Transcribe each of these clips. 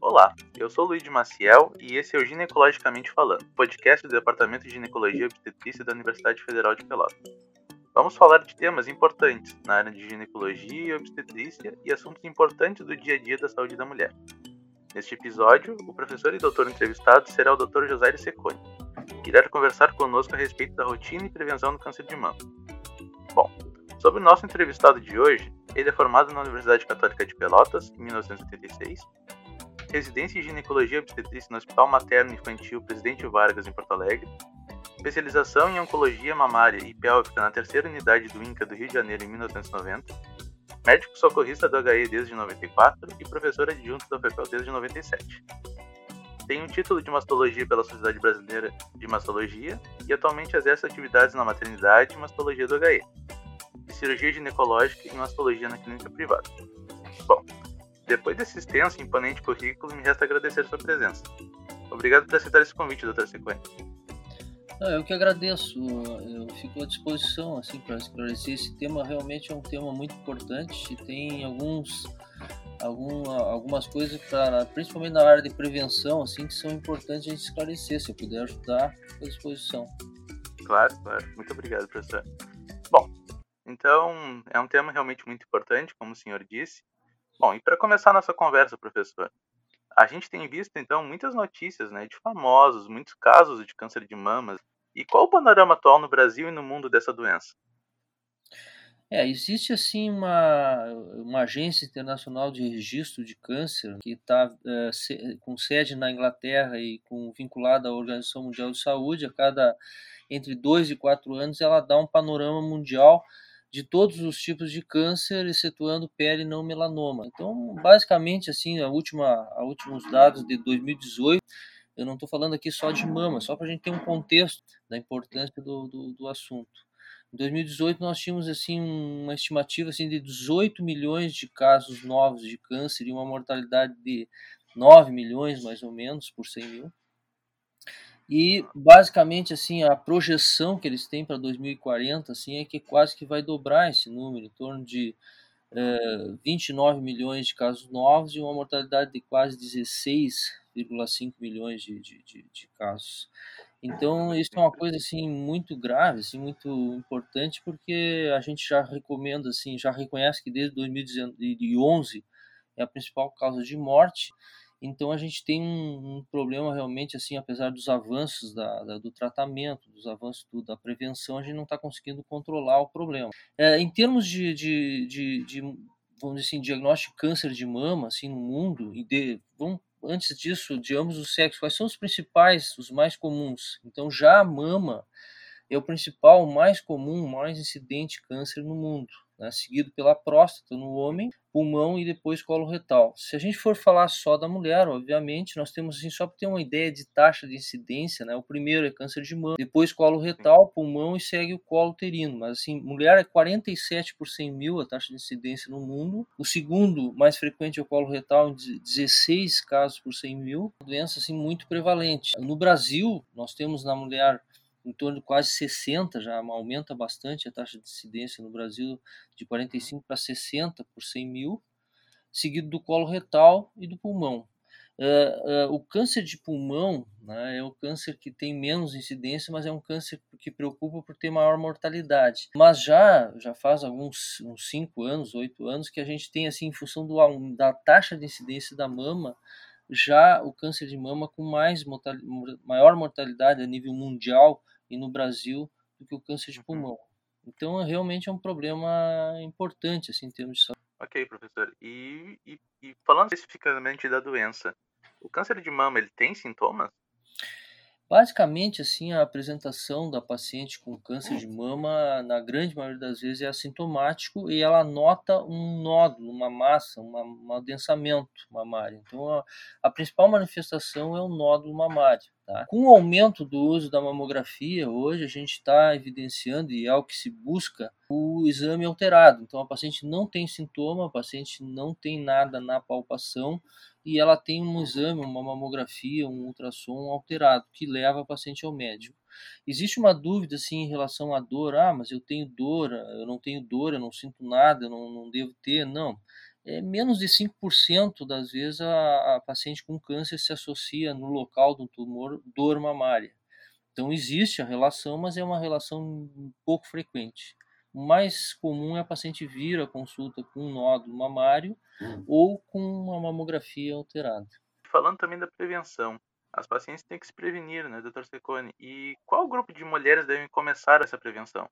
Olá, eu sou Luiz Maciel e esse é o Ginecologicamente Falando, podcast do Departamento de Ginecologia e Obstetrícia da Universidade Federal de Pelotas. Vamos falar de temas importantes na área de ginecologia e obstetrícia e assuntos importantes do dia a dia da saúde da mulher. Neste episódio, o professor e doutor entrevistado será o Dr. José Secone, que irá conversar conosco a respeito da rotina e prevenção do câncer de mama. Bom, sobre o nosso entrevistado de hoje, ele é formado na Universidade Católica de Pelotas, em 1986, residência em ginecologia obstetrícia no Hospital Materno Infantil Presidente Vargas, em Porto Alegre, especialização em oncologia mamária e pélvica na terceira unidade do INCA do Rio de Janeiro em 1990, médico socorrista do HE desde 94 e professor adjunto da UFPEL desde 97. Tem um título de mastologia pela Sociedade Brasileira de Mastologia e atualmente exerce atividades na maternidade e mastologia do HE, cirurgia ginecológica e mastologia na clínica privada. Bom, depois desse extenso e imponente currículo, me resta agradecer sua presença. Obrigado por aceitar esse convite, Dr. Sequência. eu que agradeço. Eu fico à disposição assim para esclarecer esse tema. Realmente é um tema muito importante. Tem alguns, algum, algumas coisas para, principalmente na área de prevenção, assim, que são importantes a gente esclarecer. Se eu puder ajudar, à disposição. Claro, claro. Muito obrigado, professor. Bom, então é um tema realmente muito importante, como o senhor disse. Bom, e para começar nossa conversa, professor, a gente tem visto então muitas notícias né, de famosos, muitos casos de câncer de mamas. E qual o panorama atual no Brasil e no mundo dessa doença? É, existe assim uma, uma agência internacional de registro de câncer que está é, com sede na Inglaterra e com, vinculada à Organização Mundial de Saúde. A cada entre dois e quatro anos ela dá um panorama mundial de todos os tipos de câncer, excetuando pele não melanoma. Então, basicamente, assim, a última, a últimos dados de 2018, eu não estou falando aqui só de mama, só para a gente ter um contexto da importância do, do, do, assunto. Em 2018 nós tínhamos assim uma estimativa assim de 18 milhões de casos novos de câncer e uma mortalidade de 9 milhões mais ou menos por 100 mil. E basicamente assim a projeção que eles têm para 2040 assim é que quase que vai dobrar esse número, em torno de é, 29 milhões de casos novos e uma mortalidade de quase 16,5 milhões de, de, de, de, casos. Então isso é uma coisa assim muito grave, assim muito importante porque a gente já recomenda assim, já reconhece que desde 2011 é a principal causa de morte então a gente tem um, um, problema realmente, assim, apesar dos avanços da, da, do tratamento, dos avanços do, da prevenção, a gente não está conseguindo controlar o problema. É, em termos de, de, de, de, vamos dizer assim, diagnóstico de câncer de mama, assim, no mundo, e de, vamos, antes disso, de ambos os sexos, quais são os principais, os mais comuns? Então já a mama é o principal, mais comum, mais incidente câncer no mundo né, seguido pela próstata no homem, pulmão e depois colo retal. Se a gente for falar só da mulher, obviamente, nós temos assim, só para ter uma ideia de taxa de incidência, né, o primeiro é câncer de mama, depois colo retal, pulmão e segue o colo uterino. Mas assim, mulher é 47 por 100 mil a taxa de incidência no mundo. O segundo mais frequente é o colo retal, 16 casos por 100 mil. Doença assim muito prevalente. No Brasil, nós temos na mulher em torno de quase 60, já aumenta bastante a taxa de incidência no Brasil, de 45 para 60 por 100 mil, seguido do colo retal e do pulmão. Uh, uh, o câncer de pulmão né, é o câncer que tem menos incidência, mas é um câncer que preocupa por ter maior mortalidade. Mas já já faz alguns uns 5 anos, 8 anos que a gente tem assim em função do, da taxa de incidência da mama, já o câncer de mama com mais maior mortalidade a nível mundial e no Brasil do que o câncer de uhum. pulmão. Então, realmente é um problema importante, assim, em termos de saúde. Ok, professor. E, e, e falando especificamente da doença, o câncer de mama, ele tem sintomas? Basicamente, assim, a apresentação da paciente com câncer de mama, na grande maioria das vezes, é assintomático e ela nota um nódulo, uma massa, uma, um adensamento mamário. Então, a, a principal manifestação é o nódulo mamário. Tá? Com o aumento do uso da mamografia, hoje a gente está evidenciando, e é o que se busca, o exame alterado. Então, a paciente não tem sintoma, a paciente não tem nada na palpação e ela tem um exame, uma mamografia, um ultrassom alterado, que leva a paciente ao médico. Existe uma dúvida assim em relação à dor, ah, mas eu tenho dor, eu não tenho dor, eu não sinto nada, eu não, não devo ter. Não. é, menos de 5% das vezes a, a, paciente com câncer se associa no local do tumor dor mamária. Então existe a relação, mas é uma relação pouco frequente. O mais comum é a paciente vir à consulta com um nódulo mamário uhum. ou com uma mamografia alterada. Falando também da prevenção, as pacientes têm que se prevenir, né, doutor Secone? E qual grupo de mulheres devem começar essa prevenção?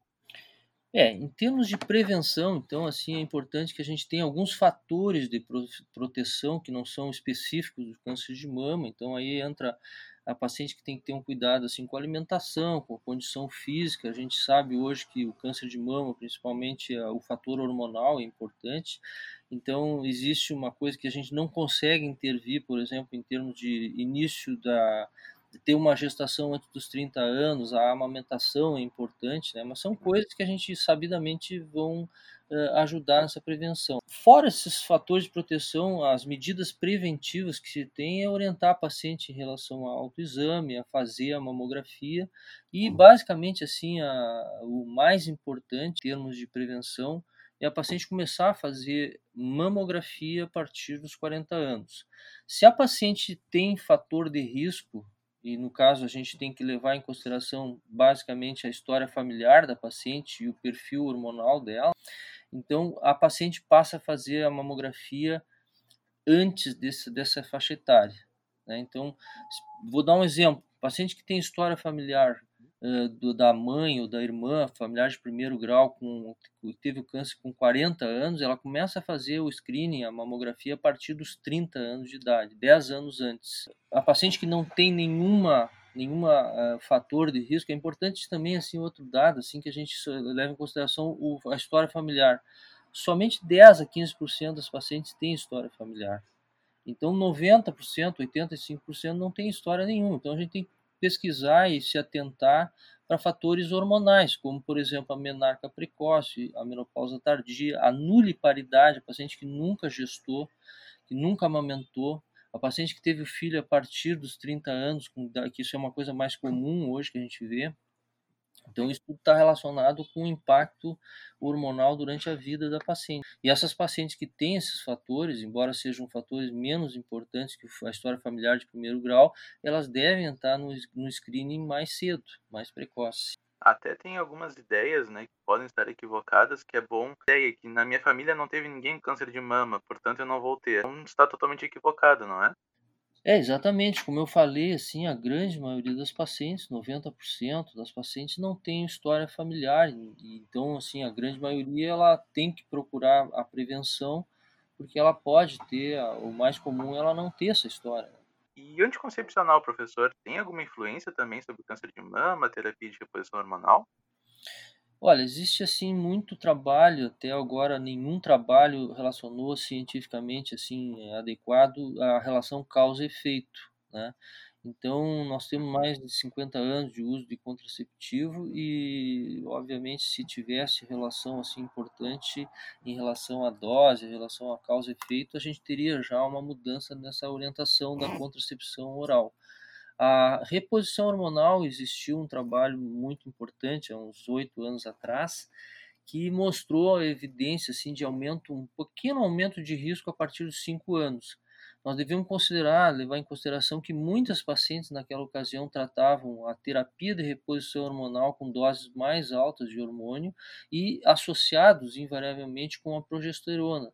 É, em termos de prevenção, então, assim, é importante que a gente tenha alguns fatores de proteção que não são específicos do câncer de mama. Então, aí entra a paciente que tem que ter um cuidado assim com a alimentação, com a condição física. A gente sabe hoje que o câncer de mama, principalmente o fator hormonal é importante. Então existe uma coisa que a gente não consegue intervir, por exemplo, em termos de início da ter uma gestação antes dos 30 anos, a amamentação é importante, né? mas são coisas que a gente sabidamente vão uh, ajudar nessa prevenção. Fora esses fatores de proteção, as medidas preventivas que se tem é orientar a paciente em relação ao autoexame, a fazer a mamografia e basicamente assim a, o mais importante em termos de prevenção é a paciente começar a fazer mamografia a partir dos 40 anos. Se a paciente tem fator de risco e no caso a gente tem que levar em consideração basicamente a história familiar da paciente e o perfil hormonal dela. Então a paciente passa a fazer a mamografia antes desse, dessa faixa etária. Né? Então vou dar um exemplo: paciente que tem história familiar do, da mãe ou da irmã, familiar de primeiro grau, com, teve o câncer com 40 anos, ela começa a fazer o screening, a mamografia, a partir dos 30 anos de idade, 10 anos antes. A paciente que não tem nenhuma nenhuma uh, fator de risco, é importante também assim outro dado assim que a gente leva em consideração o, a história familiar. Somente 10 a 15% das pacientes têm história familiar. Então 90%, 85% não tem história nenhuma. Então a gente tem que pesquisar e se atentar para fatores hormonais, como, por exemplo, a menarca precoce, a menopausa tardia, a nuliparidade, a paciente que nunca gestou, que nunca amamentou, a paciente que teve o filho a partir dos 30 anos, que isso é uma coisa mais comum hoje que a gente vê, então, isso tudo está relacionado com o impacto hormonal durante a vida da paciente. E essas pacientes que têm esses fatores, embora sejam fatores menos importantes que a história familiar de primeiro grau, elas devem entrar no, no screening mais cedo, mais precoce. Até tem algumas ideias, né, que podem estar equivocadas, que é bom. Ideia que na minha família não teve ninguém com câncer de mama, portanto eu não vou ter. Então está totalmente equivocado, não é? É, exatamente, como eu falei, assim, a grande maioria das pacientes, 90% das pacientes não tem história familiar, então, assim, a grande maioria ela tem que procurar a prevenção, porque ela pode ter, o mais comum é ela não ter essa história. Né. E anticoncepcional, professor, tem alguma influência também sobre o câncer de mama, terapia de reposição hormonal? Olha, existe assim muito trabalho, até agora nenhum trabalho relacionou cientificamente assim adequado a relação causa efeito, né? Então, nós temos mais de 50 anos de uso de contraceptivo e, obviamente, se tivesse relação assim importante em relação à dose, em relação à causa efeito, a gente teria já uma mudança nessa orientação da contracepção oral. A reposição hormonal existiu um trabalho muito importante há uns oito anos atrás que mostrou a evidência assim de aumento, um pequeno aumento de risco a partir dos cinco anos. Nós devemos considerar, levar em consideração que muitas pacientes naquela ocasião tratavam a terapia de reposição hormonal com doses mais altas de hormônio e associados invariavelmente com a progesterona.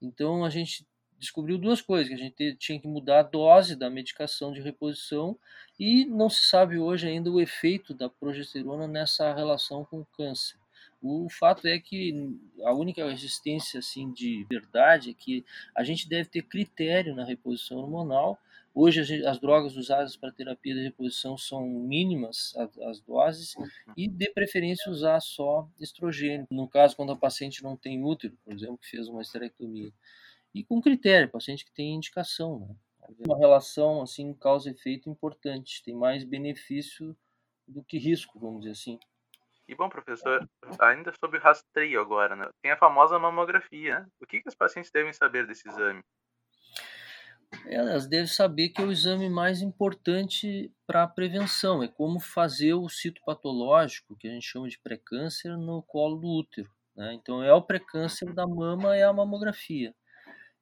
Então a gente descobriu duas coisas, que a gente tinha que mudar a dose da medicação de reposição e não se sabe hoje ainda o efeito da progesterona nessa relação com o câncer. O fato é que a única existência assim de verdade é que a gente deve ter critério na reposição hormonal. Hoje gente, as drogas usadas para terapia de reposição são mínimas as doses e de preferência usar só estrogênio. No caso quando a paciente não tem útero, por exemplo, que fez uma esterectomia e com critério, paciente que tem indicação. Né? Uma relação assim causa efeito importante, tem mais benefício do que risco, vamos dizer assim. E bom, professor, ainda sobre o rastreio agora, né? Tem a famosa mamografia, né? O que, que os pacientes devem saber desse exame? Elas devem saber que é o exame mais importante para a prevenção. É como fazer o citopatológico, que a gente chama de pré-câncer, no colo do útero. Né? Então, é o pré-câncer da mama, é a mamografia.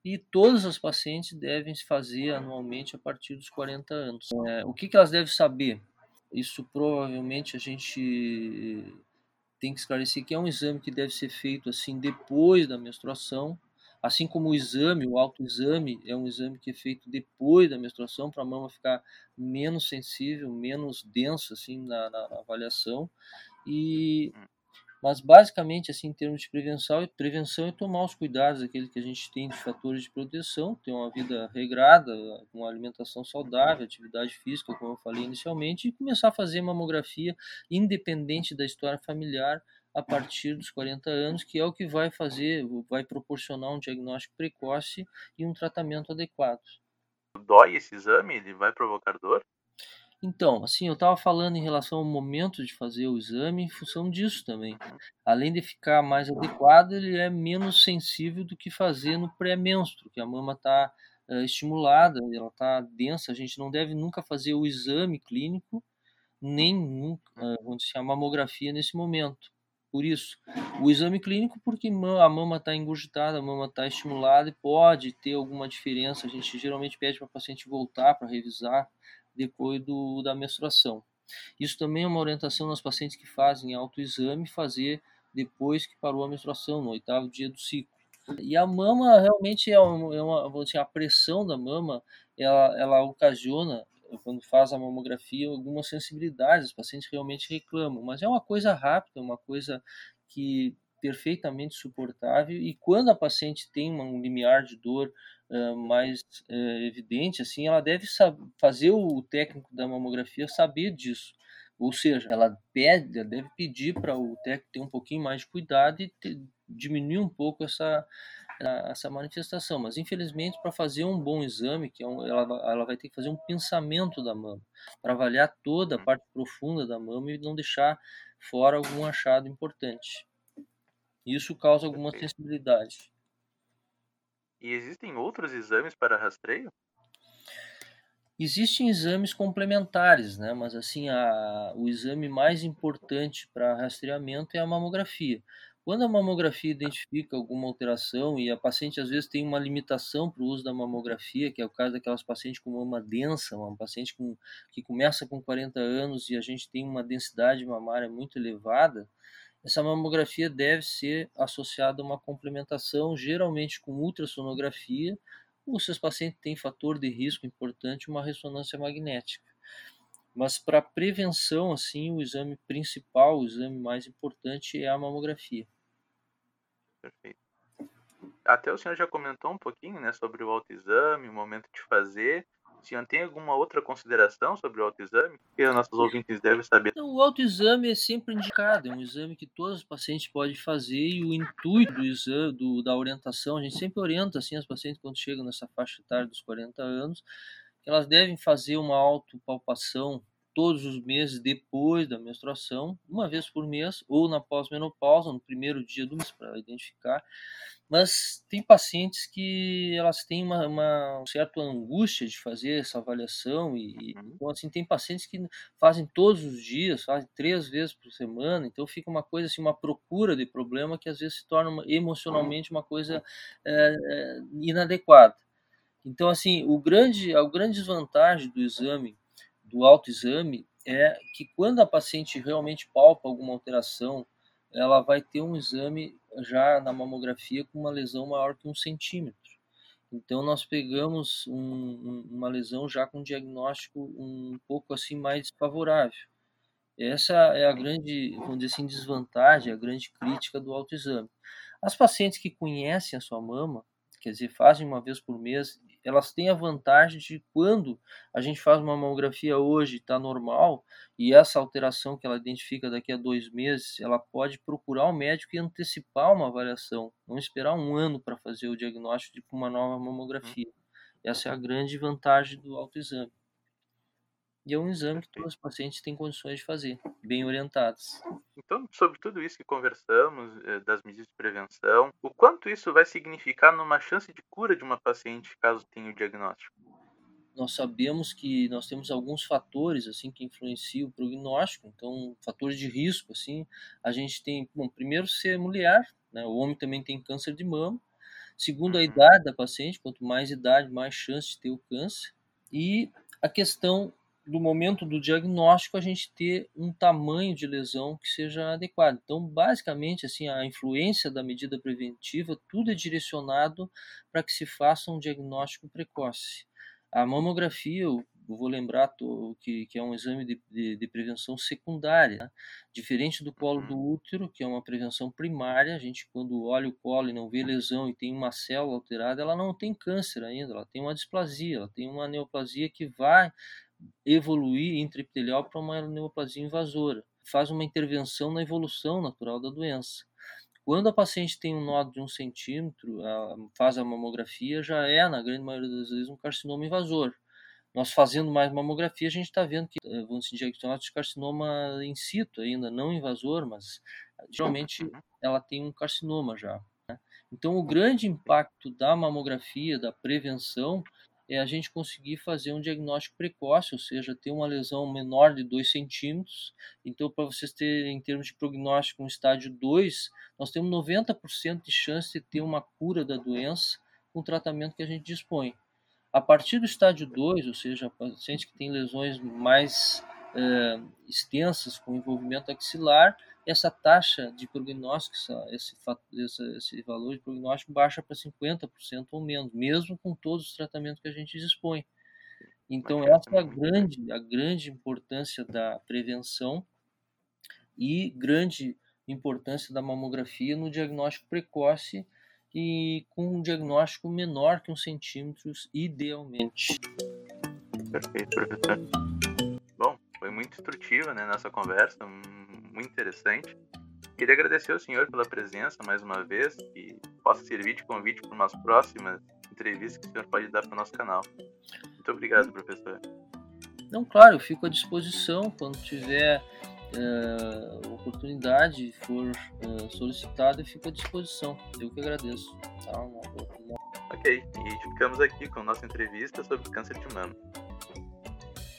E todas as pacientes devem se fazer anualmente a partir dos 40 anos. É, o que, que elas devem saber? Isso provavelmente a gente tem que esclarecer que é um exame que deve ser feito assim depois da menstruação, assim como o exame, o autoexame, é um exame que é feito depois da menstruação para a mama ficar menos sensível, menos densa assim na, na avaliação e. Mas basicamente, assim, em termos de prevenção, prevenção é tomar os cuidados, aqueles que a gente tem de fatores de proteção, ter uma vida regrada, uma alimentação saudável, atividade física, como eu falei inicialmente, e começar a fazer mamografia independente da história familiar a partir dos 40 anos, que é o que vai fazer, vai proporcionar um diagnóstico precoce e um tratamento adequado. Dói esse exame? Ele vai provocar dor? Então, assim, eu estava falando em relação ao momento de fazer o exame em função disso também. Além de ficar mais adequado, ele é menos sensível do que fazer no pré-menstro, que a mama está uh, eh, estimulada, ela está densa. A gente não deve nunca fazer o exame clínico, nem nunca, uh, vamos dizer, a mamografia nesse momento. Por isso, o exame clínico, porque a mama está engurgitada, a mama está estimulada e pode ter alguma diferença. A gente geralmente pede para o paciente voltar para revisar depois do, da menstruação. Isso também é uma orientação nas pacientes que fazem autoexame, fazer depois que parou a menstruação, no oitavo dia do ciclo. E a mama realmente é uma, é uma assim, a pressão da mama, ela, ela ocasiona, quando faz a mamografia, algumas sensibilidades, os pacientes realmente reclamam, mas é uma coisa rápida, uma coisa que perfeitamente suportável e quando a paciente tem um limiar de dor uh, mais uh, evidente, assim, ela deve fazer o técnico da mamografia saber disso. Ou seja, ela pede, ela deve pedir para o técnico ter um pouquinho mais de cuidado e ter, diminuir um pouco essa essa manifestação, mas infelizmente para fazer um bom exame, que é um, ela, ela vai ter que fazer um pensamento da mama, para avaliar toda a hum. parte profunda da mama e não deixar fora algum achado importante. Isso causa alguma sensibilidade. E existem outros exames para rastreio? Existem exames complementares, né? mas assim, a, o exame mais importante para rastreamento é a mamografia. Quando a mamografia identifica alguma alteração e a paciente às vezes tem uma limitação para o uso da mamografia, que é o caso daquelas pacientes com mama densa, uma paciente com, que começa com 40 anos e a gente tem uma densidade mamária muito elevada, essa mamografia deve ser associada a uma complementação, geralmente com ultrassonografia, ou se os pacientes têm fator de risco importante, uma ressonância magnética. Mas para prevenção, assim, o exame principal, o exame mais importante é a mamografia. Perfeito. Até o senhor já comentou um pouquinho, né, sobre o autoexame, o momento de fazer. O senhor tem alguma outra consideração sobre o autoexame que os nossos ouvintes devem saber? Então, o autoexame é sempre indicado, é um exame que todos os pacientes podem fazer e o intuito do exame, do, da orientação, a gente sempre orienta assim as pacientes quando chegam nessa faixa etária dos 40 anos, que elas devem fazer uma autopalpação todos os meses depois da menstruação, uma vez por mês, ou na pós-menopausa, no primeiro dia do mês, para identificar. Mas tem pacientes que elas têm uma, uma certa angústia de fazer essa avaliação, e uhum. então, assim, tem pacientes que fazem todos os dias, fazem três vezes por semana, então fica uma coisa assim, uma procura de problema que às vezes se torna uma, emocionalmente uma coisa é, é, inadequada. Então, assim, o grande, a grande desvantagem do exame do autoexame é que quando a paciente realmente palpa alguma alteração, ela vai ter um exame já na mamografia com uma lesão maior que um centímetro. Então nós pegamos um, uma lesão já com diagnóstico um pouco assim mais desfavorável. Essa é a grande, vamos dizer assim, desvantagem, a grande crítica do autoexame. As pacientes que conhecem a sua mama, quer dizer, fazem uma vez por mês elas têm a vantagem de quando a gente faz uma mamografia hoje, está normal, e essa alteração que ela identifica daqui a dois meses, ela pode procurar o um médico e antecipar uma avaliação, não esperar um ano para fazer o diagnóstico de uma nova mamografia. Essa é a grande vantagem do autoexame. E é um exame que todos os pacientes têm condições de fazer, bem orientados. Então, sobre tudo isso que conversamos, eh, das medidas de prevenção, o quanto isso vai significar numa chance de cura de uma paciente caso tenha o diagnóstico? Nós sabemos que nós temos alguns fatores assim que influenciam o prognóstico, então fatores de risco assim, a gente tem, bom, primeiro ser mulher, né? O homem também tem câncer de mama, segundo a idade da paciente, quanto mais idade, mais chance de ter o câncer, e a questão do momento do diagnóstico a gente ter um tamanho de lesão que seja adequado. Então, basicamente, assim, a influência da medida preventiva, tudo é direcionado para que se faça um diagnóstico precoce. A mamografia, eu vou lembrar que, que é um exame de, de, de prevenção secundária, né? diferente do colo do uhum. útero, que é uma prevenção primária. A gente, quando olha o colo e não vê lesão e tem uma célula alterada, ela não tem câncer ainda, ela tem uma displasia, ela tem uma neoplasia que vai evoluir intraepitelial para uma neoplasia invasora. Faz uma intervenção na evolução natural da doença. Quando a paciente tem um nódulo de um centímetro, faz a mamografia, já é, na grande maioria das vezes, um carcinoma invasor. Nós fazendo mais mamografia, a gente está vendo que eh, vão se diagnosticar de carcinoma in situ, ainda não invasor, mas geralmente ela tem um carcinoma já. Né? Então, o grande impacto da mamografia, da prevenção, é a gente conseguir fazer um diagnóstico precoce, ou seja, ter uma lesão menor de 2 centímetros. Então, para vocês terem, em termos de prognóstico, um estágio 2, nós temos 90% de chance de ter uma cura da doença com o tratamento que a gente dispõe. A partir do estágio 2, ou seja, pacientes que têm lesões mais é, extensas com envolvimento axilar, essa taxa de prognóstico, esse, esse, esse valor de prognóstico baixa para 50% ou menos, mesmo com todos os tratamentos que a gente dispõe. Então, essa é a grande, a grande importância da prevenção e grande importância da mamografia no diagnóstico precoce e com um diagnóstico menor que um centímetro, idealmente. Perfeito, professor. Bom, foi muito instrutiva né, nossa conversa, muito interessante. Queria agradecer ao senhor pela presença mais uma vez e possa servir de convite para umas próximas entrevistas que o senhor pode dar para o nosso canal. Muito obrigado, professor. Não, claro, eu fico à disposição quando tiver é, oportunidade for é, solicitada, eu fico à disposição. Eu que agradeço. Tá? Uma, uma... Ok, e ficamos aqui com nossa entrevista sobre câncer de mama.